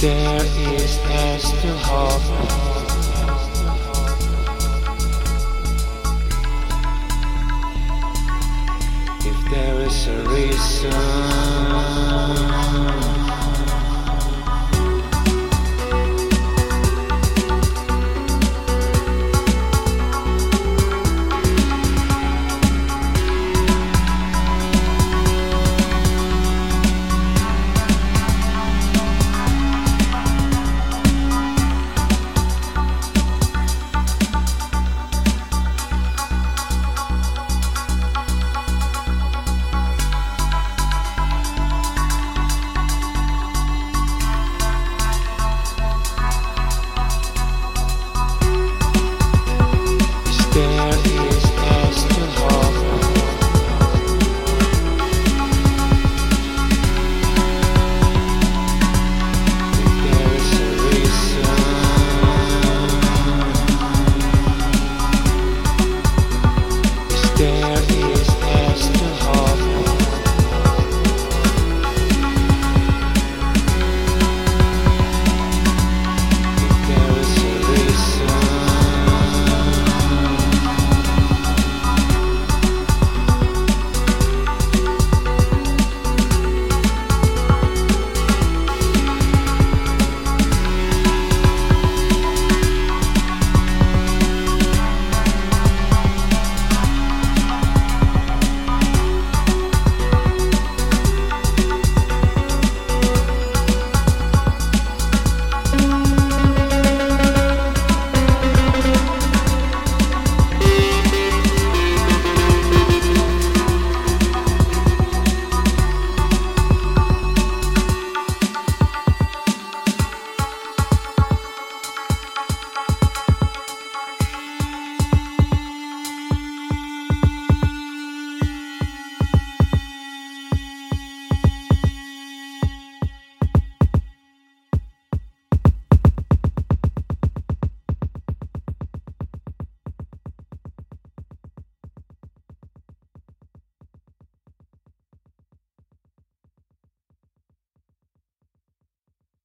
there is as to hope. If there is a reason